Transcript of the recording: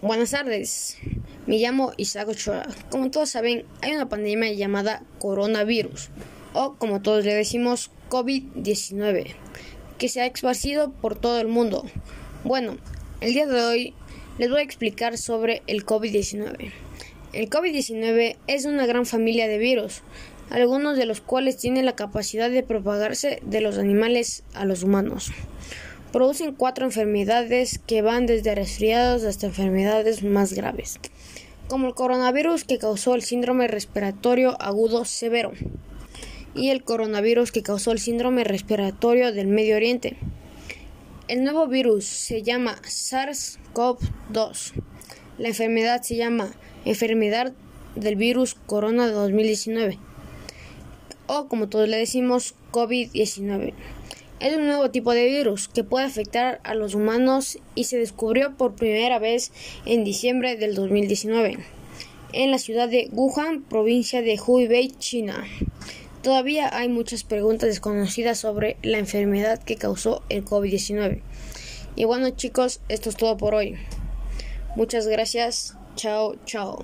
Buenas tardes, me llamo Isaac Ochoa. Como todos saben, hay una pandemia llamada coronavirus, o como todos le decimos, COVID-19, que se ha esparcido por todo el mundo. Bueno, el día de hoy les voy a explicar sobre el COVID-19. El COVID-19 es una gran familia de virus, algunos de los cuales tienen la capacidad de propagarse de los animales a los humanos producen cuatro enfermedades que van desde resfriados hasta enfermedades más graves, como el coronavirus que causó el síndrome respiratorio agudo severo y el coronavirus que causó el síndrome respiratorio del Medio Oriente. El nuevo virus se llama SARS-CoV-2. La enfermedad se llama enfermedad del virus corona de 2019 o como todos le decimos COVID-19. Es un nuevo tipo de virus que puede afectar a los humanos y se descubrió por primera vez en diciembre del 2019 en la ciudad de Wuhan, provincia de Hubei, China. Todavía hay muchas preguntas desconocidas sobre la enfermedad que causó el COVID-19. Y bueno chicos, esto es todo por hoy. Muchas gracias. Chao, chao.